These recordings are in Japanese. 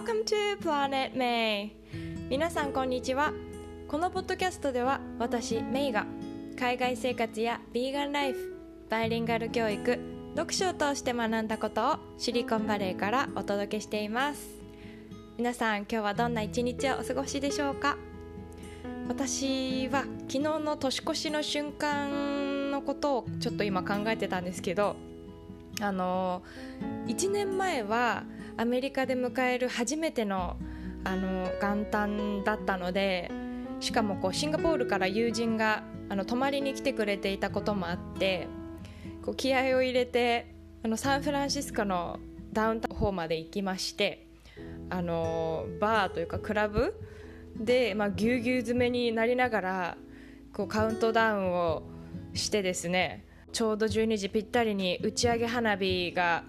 Welcome to Planet May. 皆さんこんにちは。このポッドキャストでは私メイが海外生活やビーガンライフバイリンガル教育読書を通して学んだことをシリコンバレーからお届けしています。皆さん今日はどんな一日をお過ごしでしょうか？私は昨日の年越しの瞬間のことをちょっと今考えてたんですけどあの1年前はアメリカで迎える初めてのあの元旦だったのでしかもこうシンガポールから友人があの泊まりに来てくれていたこともあってこう気合を入れてあのサンフランシスコのダウンタウン方まで行きましてあのバーというかクラブで、まあ、ぎゅうぎゅう詰めになりながらこうカウントダウンをしてですねちょうど12時ぴったりに打ち上げ花火が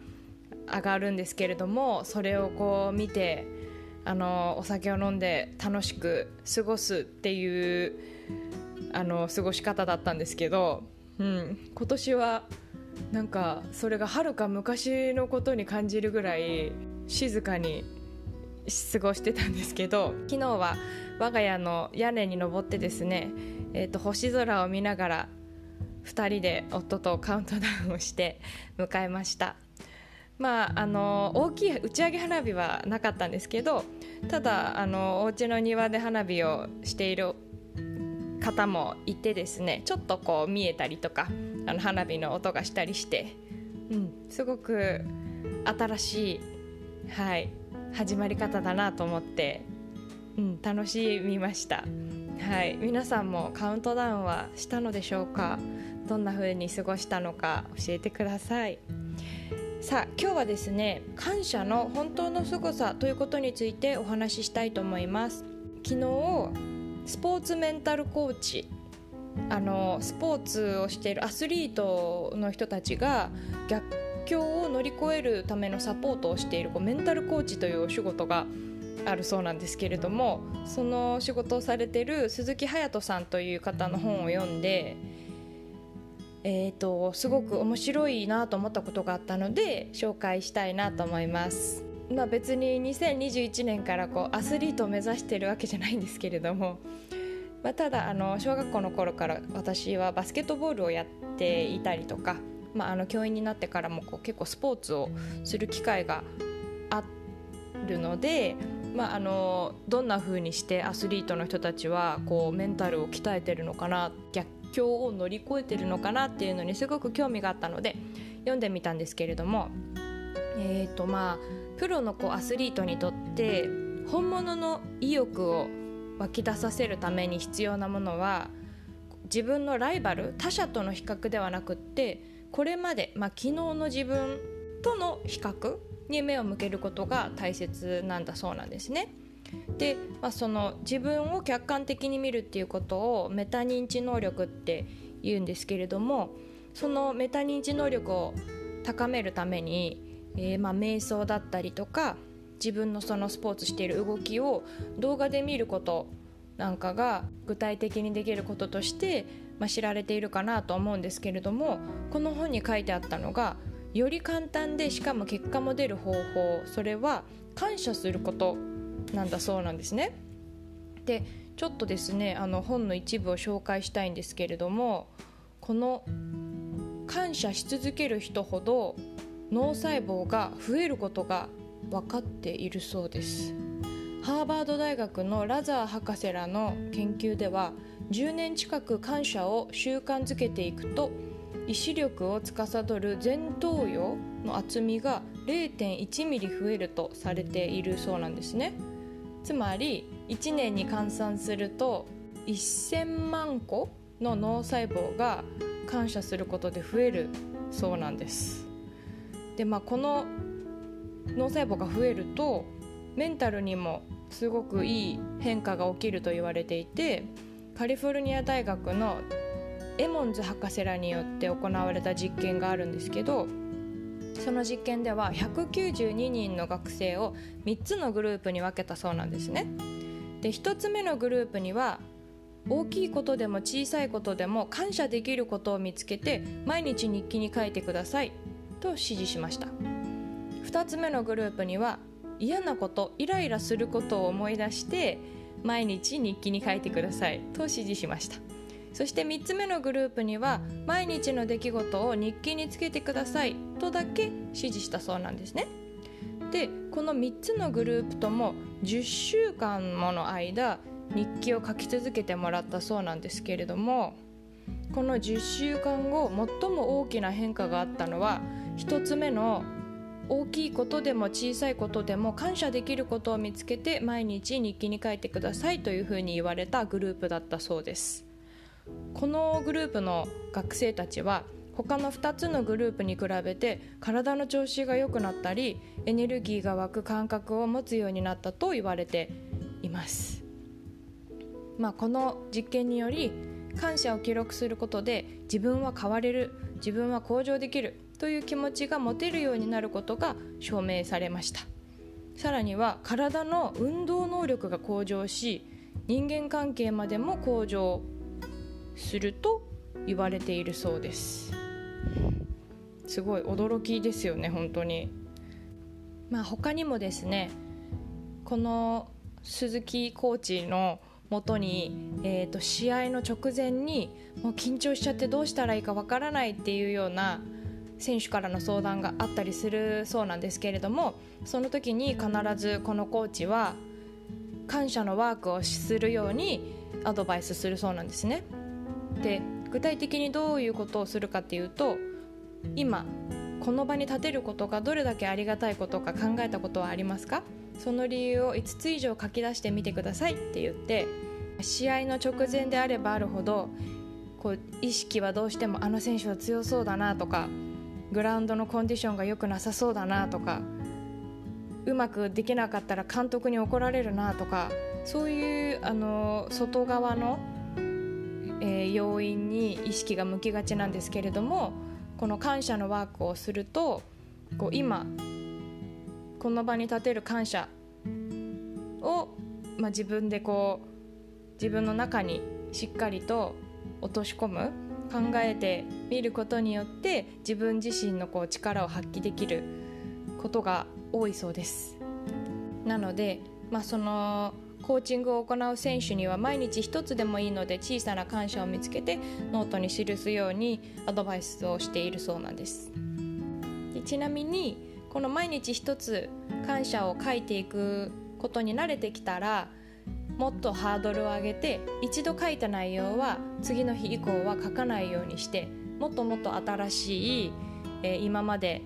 上がるんですけれどもそれをこう見てあのお酒を飲んで楽しく過ごすっていうあの過ごし方だったんですけど、うん、今年はなんかそれがはるか昔のことに感じるぐらい静かに過ごしてたんですけど昨日は我が家の屋根に登ってですね、えーと、星空を見ながら2人で夫とカウントダウンをして迎えました。まああの大きい打ち上げ花火はなかったんですけどただあのお家の庭で花火をしている方もいてですねちょっとこう見えたりとかあの花火の音がしたりして、うん、すごく新しい、はい、始まり方だなと思って、うん、楽しみました。はい、皆さんもカウントダウンはしたのでしょうか？どんな風に過ごしたのか教えてくださいさあ今日はですね感謝の本当の凄さということについてお話ししたいと思います。昨日スポーツメンタルコーチあのスポーツをしているアスリートの人たちが逆境を乗り越えるためのサポートをしているこうメンタルコーチというお仕事があるそうなんですけれどもその仕事をされてる鈴木隼人さんという方の本を読んで、えーと、すごく面白いなと思ったことがあったので紹介したいなと思います。まあ、別に2021年からこうアスリートを目指してるわけじゃないんですけれども、まあ、ただあの小学校の頃から私はバスケットボールをやっていたりとか、まあ、あの教員になってからもこう結構スポーツをする機会があるのでまあ、あのどんな風にしてアスリートの人たちはこうメンタルを鍛えてるのかな逆境を乗り越えてるのかなっていうのにすごく興味があったので読んでみたんですけれども、えーとまあ、プロのこうアスリートにとって本物の意欲を湧き出させるために必要なものは自分のライバル他者との比較ではなくってこれまで、まあ、昨日の自分との比較に目を向けることが大切なんだそうなんですね。で、まあ、その自分を客観的に見るっていうことをメタ認知能力って言うんですけれどもそのメタ認知能力を高めるために、えー、まあ瞑想だったりとか自分のそのスポーツしている動きを動画で見ることなんかが具体的にできることとして、まあ、知られているかなと思うんですけれどもこの本に書いてあったのがより簡単でしかも結果も出る方法それは感謝することなんだそうなんですね。でちょっとですねあの本の一部を紹介したいんですけれどもこの感謝し続ける人ほど脳細胞が増えることが分かっているそうですハーバード大学のラザー博士らの研究では10年近く感謝を習慣づけていくと意志力を司る前頭葉の厚みが0.1ミリ増えるとされているそうなんですねつまり1年に換算すると1000万個の脳細胞が感謝することで増えるそうなんです。でまあこの脳細胞が増えるとメンタルにもすごくいい変化が起きると言われていてカリフォルニア大学のエモンズ博士らによって行われた実験があるんですけどその実験では192人の学生を3つのグループに分けたそうなんですね。で1つ目のグループには大きいことでも小さいことでも感謝できることを見つけて毎日日記に書いてくださいと指示しました2つ目のグループには嫌なことイライラすることを思い出して毎日日記に書いてくださいと指示しましたそして3つ目のグループには毎日の出来事を日記につけてくださいとだけ指示したそうなんですね。でこの3つのグループとも10週間もの間日記を書き続けてもらったそうなんですけれどもこの10週間後最も大きな変化があったのは1つ目の大きいことでも小さいことでも感謝できることを見つけて毎日日記に書いてくださいというふうに言われたグループだったそうです。このグループの学生たちは他の2つのグループに比べて体の調子が良くなったりエネルギーが湧く感覚を持つようになったと言われています、まあ、この実験により感謝を記録することで自分は変われる自分は向上できるという気持ちが持てるようになることが証明されました。さらには体の運動能力が向上し人間関係までも向上すると言われているそうですすごい驚きですよね本当にまあ他にもですねこの鈴木コーチのもとに、えーと、試合の直前にもう緊張しちゃってどうしたらいいかわからないっていうような選手からの相談があったりするそうなんですけれどもその時に必ずこのコーチは感謝のワークをするようにアドバイスするそうなんですね。で具体的にどういうことをするかっていうと今この場に立てることがどれだけありがたいことか考えたことはありますか？その理由を5つ以上書き出してみてくださいって言って試合の直前であればあるほどこう意識はどうしてもあの選手は強そうだなとかグラウンドのコンディションが良くなさそうだなとかうまくできなかったら監督に怒られるなとかそういうあの外側のえー、要因に意識が向きがちなんですけれどもこの感謝のワークをするとこう今この場に立てる感謝を、まあ、自分でこう自分の中にしっかりと落とし込む考えてみることによって自分自身のこう力を発揮できることが多いそうです。なので、まあ、そのコーチングを行う選手には毎日一つでもいいので小さな感謝を見つけてノートに記すようにアドバイスをしているそうなんです。でちなみにこの毎日一つ感謝を書いていくことに慣れてきたらもっとハードルを上げて一度書いた内容は次の日以降は書かないようにしてもっともっと新しい、えー、今まで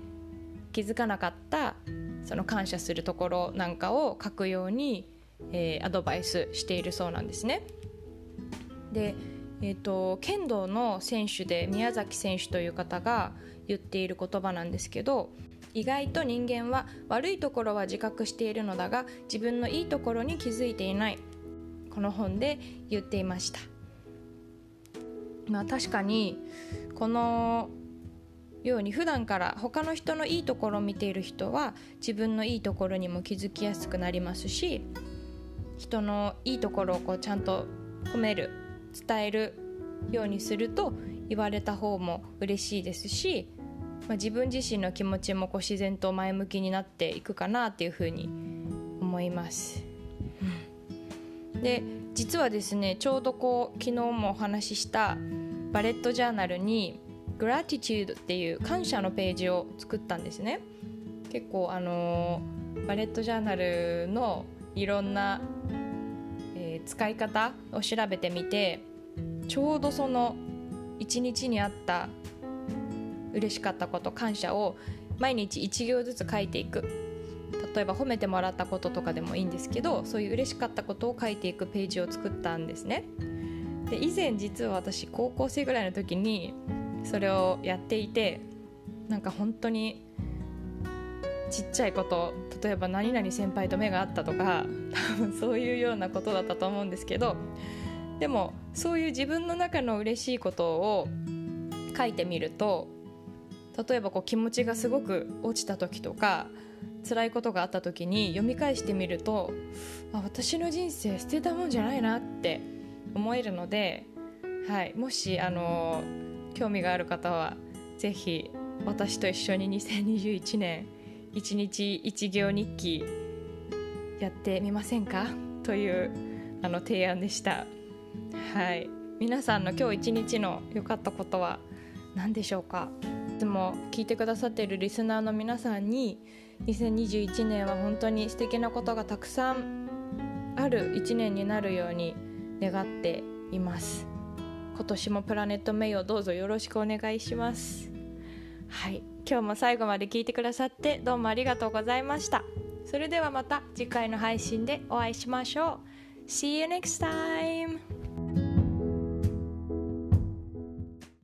気づかなかったその感謝するところなんかを書くようにえー、アドバイスしているそうなんですね。で、えーと、剣道の選手で宮崎選手という方が言っている言葉なんですけど意外と人間は悪いところは自覚しているのだが自分のいいところに気づいていないこの本で言っていました。まあ、確かにこのように普段から他の人のいいところを見ている人は自分のいいところにも気づきやすくなりますし人のいいところをこうちゃんと褒める伝えるようにすると言われた方も嬉しいですし、まあ、自分自身の気持ちもこう自然と前向きになっていくかなっていうふうに思います。で実はですねちょうどこう昨日もお話ししたバレットジャーナルに「Gratitude」っていう感謝のページを作ったんですね。結構あの、バレットジャーナルのいろんな、えー、使い方を調べてみてちょうどその一日にあった嬉しかったこと感謝を毎日1行ずつ書いていく。例えば褒めてもらったこととかでもいいんですけどそういう嬉しかったことを書いていくページを作ったんですね。で以前実は私高校生ぐらいの時にそれをやっていてなんか本当にちっちゃいこと例えば何々先輩と目が合ったとか多分そういうようなことだったと思うんですけどでもそういう自分の中の嬉しいことを書いてみると例えばこう気持ちがすごく落ちた時とか辛いことがあった時に読み返してみるとあ私の人生捨てたもんじゃないなって思えるので、はい、もしあの興味がある方はぜひ私と一緒に2021年1日1行日記やってみませんか？というあの提案でした。はい。皆さんの今日一日の良かったことは何でしょうか？いつも聞いてくださっているリスナーの皆さんに2021年は本当に素敵なことがたくさんある1年になるように願っています。今年もプラネットメイをどうぞよろしくお願いします。はい。今日も最後まで聞いてくださってどうもありがとうございました。それではまた次回の配信でお会いしましょう。See you next time!